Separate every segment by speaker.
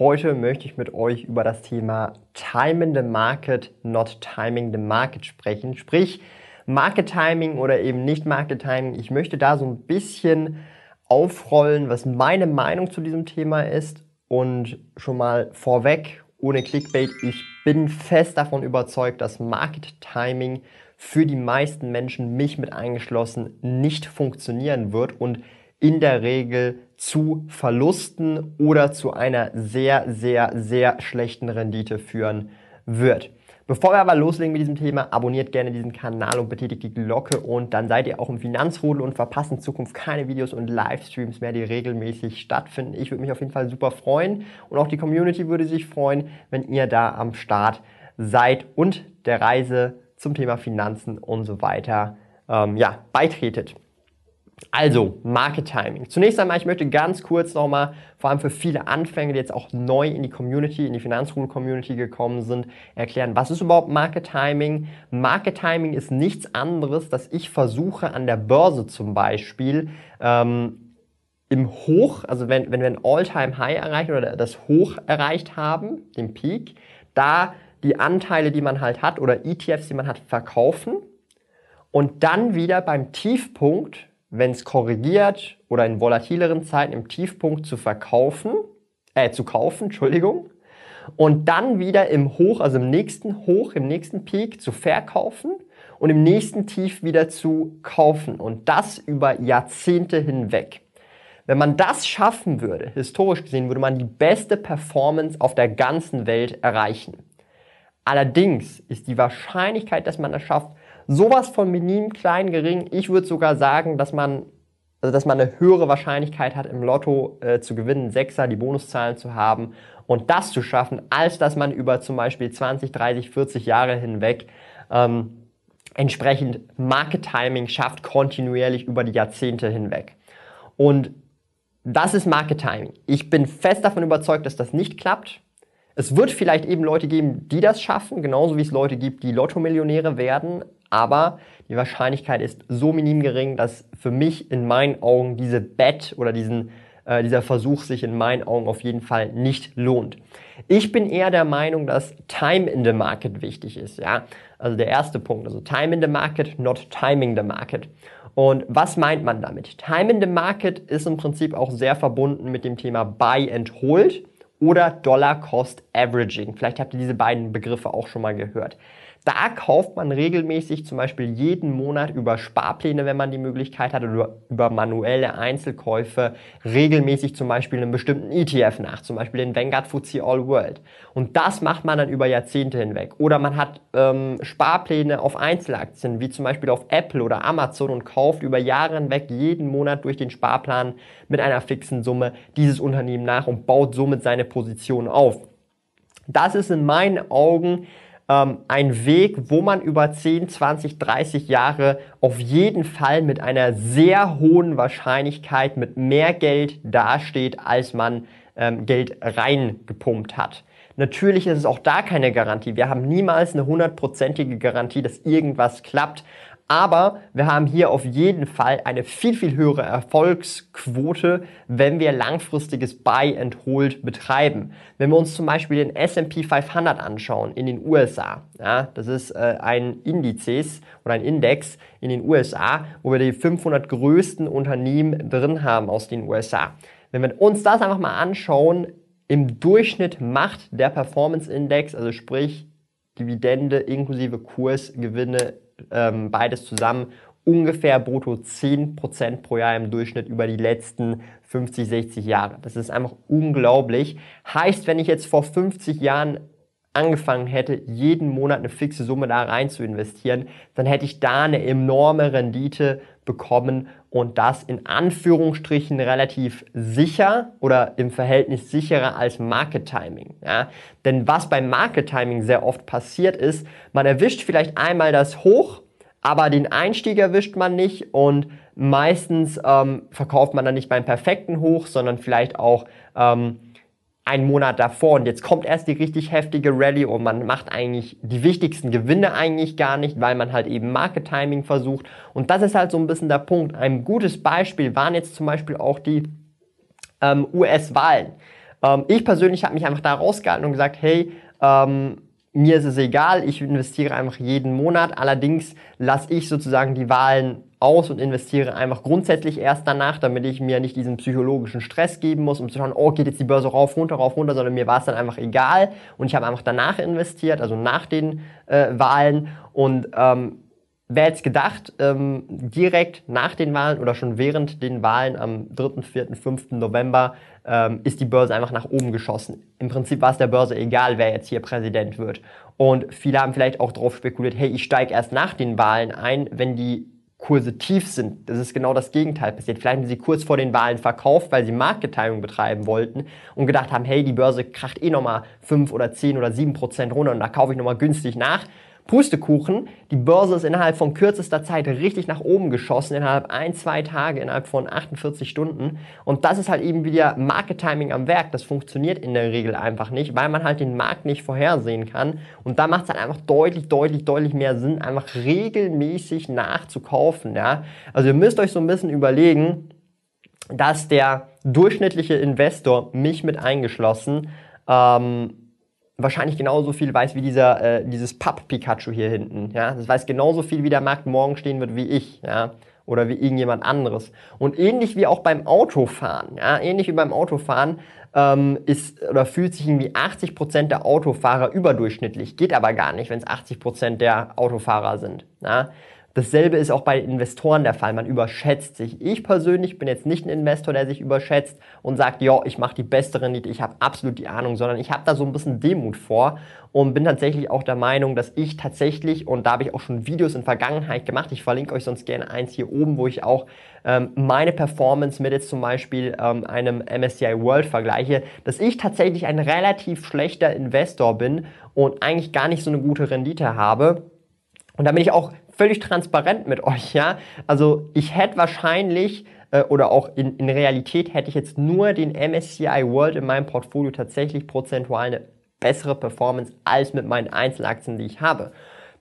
Speaker 1: Heute möchte ich mit euch über das Thema Timing the Market, not Timing the Market sprechen. Sprich, Market Timing oder eben nicht Market Timing. Ich möchte da so ein bisschen aufrollen, was meine Meinung zu diesem Thema ist. Und schon mal vorweg, ohne Clickbait, ich bin fest davon überzeugt, dass Market Timing für die meisten Menschen, mich mit eingeschlossen, nicht funktionieren wird und in der Regel zu Verlusten oder zu einer sehr, sehr, sehr schlechten Rendite führen wird. Bevor wir aber loslegen mit diesem Thema, abonniert gerne diesen Kanal und betätigt die Glocke und dann seid ihr auch im Finanzrudel und verpasst in Zukunft keine Videos und Livestreams mehr, die regelmäßig stattfinden. Ich würde mich auf jeden Fall super freuen und auch die Community würde sich freuen, wenn ihr da am Start seid und der Reise zum Thema Finanzen und so weiter ähm, ja, beitretet. Also, Market Timing. Zunächst einmal, ich möchte ganz kurz nochmal, vor allem für viele Anfänger, die jetzt auch neu in die Community, in die Finanzruhe-Community gekommen sind, erklären, was ist überhaupt Market Timing? Market Timing ist nichts anderes, dass ich versuche an der Börse zum Beispiel ähm, im Hoch, also wenn, wenn wir ein All-Time-High erreichen oder das Hoch erreicht haben, den Peak, da die Anteile, die man halt hat oder ETFs, die man hat, verkaufen und dann wieder beim Tiefpunkt wenn es korrigiert oder in volatileren Zeiten im Tiefpunkt zu verkaufen, äh, zu kaufen, Entschuldigung, und dann wieder im Hoch, also im nächsten Hoch, im nächsten Peak zu verkaufen und im nächsten Tief wieder zu kaufen und das über Jahrzehnte hinweg. Wenn man das schaffen würde, historisch gesehen, würde man die beste Performance auf der ganzen Welt erreichen. Allerdings ist die Wahrscheinlichkeit, dass man das schafft, sowas von minim, klein, gering. Ich würde sogar sagen, dass man, also dass man eine höhere Wahrscheinlichkeit hat, im Lotto äh, zu gewinnen, Sechser, die Bonuszahlen zu haben und das zu schaffen, als dass man über zum Beispiel 20, 30, 40 Jahre hinweg ähm, entsprechend Market Timing schafft, kontinuierlich über die Jahrzehnte hinweg. Und das ist Market Timing. Ich bin fest davon überzeugt, dass das nicht klappt. Es wird vielleicht eben Leute geben, die das schaffen, genauso wie es Leute gibt, die Lotto-Millionäre werden aber die Wahrscheinlichkeit ist so minim gering, dass für mich in meinen Augen diese Bet oder diesen, äh, dieser Versuch sich in meinen Augen auf jeden Fall nicht lohnt. Ich bin eher der Meinung, dass Time in the Market wichtig ist. Ja? Also der erste Punkt, also Time in the Market, not timing the Market. Und was meint man damit? Time in the Market ist im Prinzip auch sehr verbunden mit dem Thema Buy and Hold oder Dollar Cost Averaging. Vielleicht habt ihr diese beiden Begriffe auch schon mal gehört. Da kauft man regelmäßig zum Beispiel jeden Monat über Sparpläne, wenn man die Möglichkeit hat, oder über manuelle Einzelkäufe regelmäßig zum Beispiel einen bestimmten ETF nach, zum Beispiel den Vanguard FTSE All World. Und das macht man dann über Jahrzehnte hinweg. Oder man hat ähm, Sparpläne auf Einzelaktien, wie zum Beispiel auf Apple oder Amazon und kauft über Jahre hinweg jeden Monat durch den Sparplan mit einer fixen Summe dieses Unternehmen nach und baut somit seine Position auf. Das ist in meinen Augen ähm, ein Weg, wo man über 10, 20, 30 Jahre auf jeden Fall mit einer sehr hohen Wahrscheinlichkeit mit mehr Geld dasteht, als man ähm, Geld reingepumpt hat. Natürlich ist es auch da keine Garantie. Wir haben niemals eine hundertprozentige Garantie, dass irgendwas klappt. Aber wir haben hier auf jeden Fall eine viel, viel höhere Erfolgsquote, wenn wir langfristiges Buy and Hold betreiben. Wenn wir uns zum Beispiel den S&P 500 anschauen in den USA, ja, das ist äh, ein Indizes oder ein Index in den USA, wo wir die 500 größten Unternehmen drin haben aus den USA. Wenn wir uns das einfach mal anschauen, im Durchschnitt macht der Performance Index, also sprich Dividende inklusive Kursgewinne ähm, beides zusammen ungefähr brutto 10% pro Jahr im Durchschnitt über die letzten 50, 60 Jahre. Das ist einfach unglaublich. Heißt, wenn ich jetzt vor 50 Jahren angefangen hätte, jeden Monat eine fixe Summe da rein zu investieren, dann hätte ich da eine enorme Rendite bekommen und das in Anführungsstrichen relativ sicher oder im Verhältnis sicherer als Market Timing. Ja? Denn was beim Market Timing sehr oft passiert ist, man erwischt vielleicht einmal das Hoch, aber den Einstieg erwischt man nicht und meistens ähm, verkauft man dann nicht beim perfekten Hoch, sondern vielleicht auch ähm, einen Monat davor und jetzt kommt erst die richtig heftige Rallye und man macht eigentlich die wichtigsten Gewinne eigentlich gar nicht, weil man halt eben Market Timing versucht und das ist halt so ein bisschen der Punkt. Ein gutes Beispiel waren jetzt zum Beispiel auch die ähm, US-Wahlen. Ähm, ich persönlich habe mich einfach da rausgehalten und gesagt, hey, ähm, mir ist es egal, ich investiere einfach jeden Monat. Allerdings lasse ich sozusagen die Wahlen aus und investiere einfach grundsätzlich erst danach, damit ich mir nicht diesen psychologischen Stress geben muss, um zu schauen, oh, geht jetzt die Börse rauf, runter, rauf, runter, sondern mir war es dann einfach egal und ich habe einfach danach investiert, also nach den äh, Wahlen und ähm, Wer jetzt gedacht, ähm, direkt nach den Wahlen oder schon während den Wahlen am 3., 4., 5. November ähm, ist die Börse einfach nach oben geschossen. Im Prinzip war es der Börse egal, wer jetzt hier Präsident wird. Und viele haben vielleicht auch darauf spekuliert, hey, ich steige erst nach den Wahlen ein, wenn die Kurse tief sind. Das ist genau das Gegenteil passiert. Vielleicht haben sie kurz vor den Wahlen verkauft, weil sie Marktgeteilung betreiben wollten und gedacht haben, hey, die Börse kracht eh nochmal 5 oder 10 oder 7 Prozent runter und da kaufe ich nochmal günstig nach. Pustekuchen, die Börse ist innerhalb von kürzester Zeit richtig nach oben geschossen, innerhalb ein, zwei Tage, innerhalb von 48 Stunden. Und das ist halt eben wieder Market Timing am Werk. Das funktioniert in der Regel einfach nicht, weil man halt den Markt nicht vorhersehen kann. Und da macht es halt einfach deutlich, deutlich, deutlich mehr Sinn, einfach regelmäßig nachzukaufen. Ja? Also ihr müsst euch so ein bisschen überlegen, dass der durchschnittliche Investor, mich mit eingeschlossen, ähm, wahrscheinlich genauso viel weiß wie dieser, äh, dieses Papp-Pikachu hier hinten. Ja? Das weiß genauso viel, wie der Markt morgen stehen wird wie ich. Ja? Oder wie irgendjemand anderes. Und ähnlich wie auch beim Autofahren, ja? ähnlich wie beim Autofahren, ähm, ist oder fühlt sich irgendwie 80% der Autofahrer überdurchschnittlich. Geht aber gar nicht, wenn es 80% der Autofahrer sind. Ja? Dasselbe ist auch bei Investoren der Fall. Man überschätzt sich. Ich persönlich bin jetzt nicht ein Investor, der sich überschätzt und sagt, ja, ich mache die beste Rendite, ich habe absolut die Ahnung, sondern ich habe da so ein bisschen Demut vor und bin tatsächlich auch der Meinung, dass ich tatsächlich, und da habe ich auch schon Videos in Vergangenheit gemacht, ich verlinke euch sonst gerne eins hier oben, wo ich auch ähm, meine Performance mit jetzt zum Beispiel ähm, einem MSCI World vergleiche, dass ich tatsächlich ein relativ schlechter Investor bin und eigentlich gar nicht so eine gute Rendite habe. Und da bin ich auch völlig transparent mit euch, ja. Also ich hätte wahrscheinlich äh, oder auch in, in Realität hätte ich jetzt nur den MSCI World in meinem Portfolio tatsächlich prozentual eine bessere Performance als mit meinen Einzelaktien, die ich habe.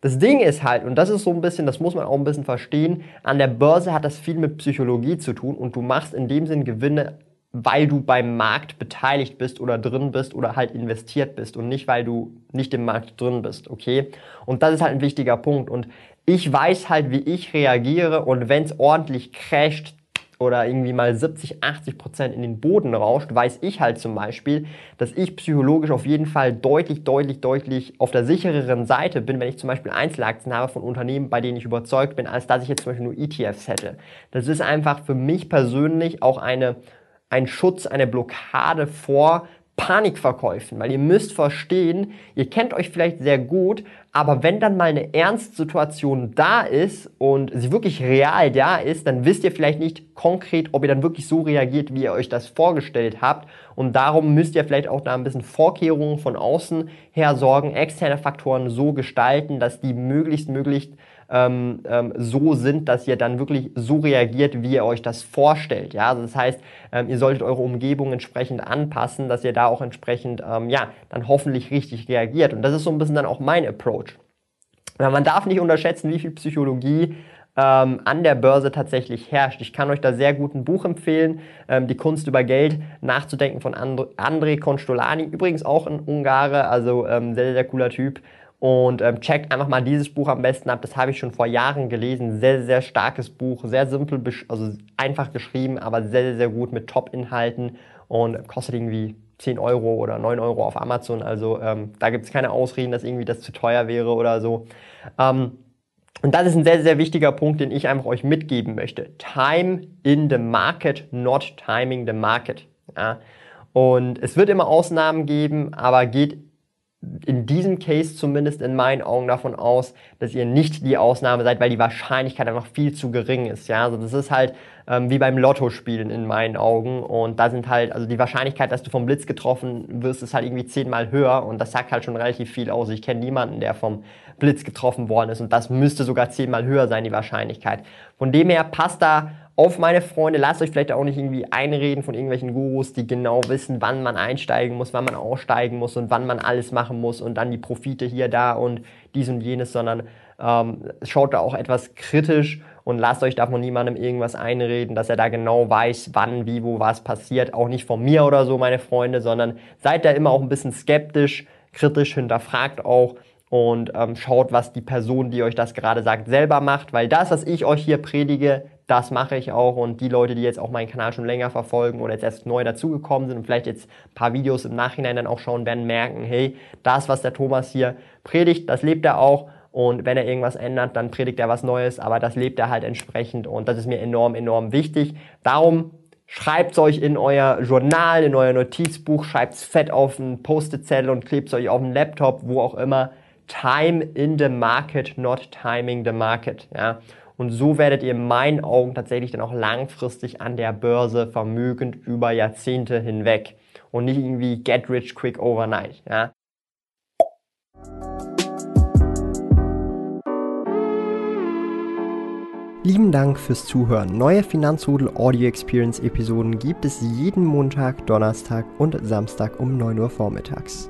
Speaker 1: Das Ding ist halt, und das ist so ein bisschen, das muss man auch ein bisschen verstehen, an der Börse hat das viel mit Psychologie zu tun und du machst in dem Sinn Gewinne weil du beim Markt beteiligt bist oder drin bist oder halt investiert bist und nicht, weil du nicht im Markt drin bist, okay? Und das ist halt ein wichtiger Punkt und ich weiß halt, wie ich reagiere und wenn es ordentlich crasht oder irgendwie mal 70, 80 Prozent in den Boden rauscht, weiß ich halt zum Beispiel, dass ich psychologisch auf jeden Fall deutlich, deutlich, deutlich auf der sichereren Seite bin, wenn ich zum Beispiel Einzelaktien habe von Unternehmen, bei denen ich überzeugt bin, als dass ich jetzt zum Beispiel nur ETFs hätte. Das ist einfach für mich persönlich auch eine, ein Schutz, eine Blockade vor Panikverkäufen, weil ihr müsst verstehen, ihr kennt euch vielleicht sehr gut, aber wenn dann mal eine Ernstsituation da ist und sie wirklich real da ist, dann wisst ihr vielleicht nicht konkret, ob ihr dann wirklich so reagiert, wie ihr euch das vorgestellt habt. Und darum müsst ihr vielleicht auch da ein bisschen Vorkehrungen von außen her sorgen, externe Faktoren so gestalten, dass die möglichst, möglichst ähm, ähm, so sind, dass ihr dann wirklich so reagiert, wie ihr euch das vorstellt. Ja, also das heißt, ähm, ihr solltet eure Umgebung entsprechend anpassen, dass ihr da auch entsprechend, ähm, ja, dann hoffentlich richtig reagiert. Und das ist so ein bisschen dann auch mein Approach. Weil man darf nicht unterschätzen, wie viel Psychologie ähm, an der Börse tatsächlich herrscht. Ich kann euch da sehr gut ein Buch empfehlen, ähm, Die Kunst über Geld nachzudenken von And André Konstolani, übrigens auch ein Ungare, also ähm, sehr, sehr cooler Typ. Und ähm, checkt einfach mal dieses Buch am besten ab. Das habe ich schon vor Jahren gelesen. Sehr, sehr starkes Buch. Sehr simpel, also einfach geschrieben, aber sehr, sehr, gut mit Top-Inhalten. Und kostet irgendwie 10 Euro oder 9 Euro auf Amazon. Also ähm, da gibt es keine Ausreden, dass irgendwie das zu teuer wäre oder so. Ähm, und das ist ein sehr, sehr wichtiger Punkt, den ich einfach euch mitgeben möchte. Time in the market, not timing the market. Ja? Und es wird immer Ausnahmen geben, aber geht in diesem Case zumindest in meinen Augen davon aus, dass ihr nicht die Ausnahme seid, weil die Wahrscheinlichkeit einfach viel zu gering ist. Ja, also das ist halt ähm, wie beim Lotto-Spielen in meinen Augen. Und da sind halt, also die Wahrscheinlichkeit, dass du vom Blitz getroffen wirst, ist halt irgendwie zehnmal höher und das sagt halt schon relativ viel aus. Ich kenne niemanden, der vom Blitz getroffen worden ist und das müsste sogar zehnmal höher sein, die Wahrscheinlichkeit. Von dem her passt da auf meine Freunde. Lasst euch vielleicht auch nicht irgendwie einreden von irgendwelchen Gurus, die genau wissen, wann man einsteigen muss, wann man aussteigen muss und wann man alles machen muss und dann die Profite hier, da und dies und jenes, sondern ähm, schaut da auch etwas kritisch und lasst euch davon niemandem irgendwas einreden, dass er da genau weiß, wann, wie, wo was passiert. Auch nicht von mir oder so, meine Freunde, sondern seid da immer auch ein bisschen skeptisch, kritisch, hinterfragt auch und ähm, schaut, was die Person, die euch das gerade sagt, selber macht, weil das, was ich euch hier predige, das mache ich auch und die Leute, die jetzt auch meinen Kanal schon länger verfolgen oder jetzt erst neu dazugekommen sind und vielleicht jetzt ein paar Videos im Nachhinein dann auch schauen werden, merken, hey, das, was der Thomas hier predigt, das lebt er auch und wenn er irgendwas ändert, dann predigt er was Neues, aber das lebt er halt entsprechend und das ist mir enorm, enorm wichtig. Darum Schreibt es euch in euer Journal, in euer Notizbuch, schreibt es fett auf einen Post-it-Zettel und klebt es euch auf den Laptop, wo auch immer. Time in the market, not timing the market. Ja? Und so werdet ihr in meinen Augen tatsächlich dann auch langfristig an der Börse vermögend über Jahrzehnte hinweg. Und nicht irgendwie get rich quick overnight. Ja? Lieben Dank fürs Zuhören. Neue Finanzrudel Audio Experience Episoden gibt es jeden Montag, Donnerstag und Samstag um 9 Uhr vormittags.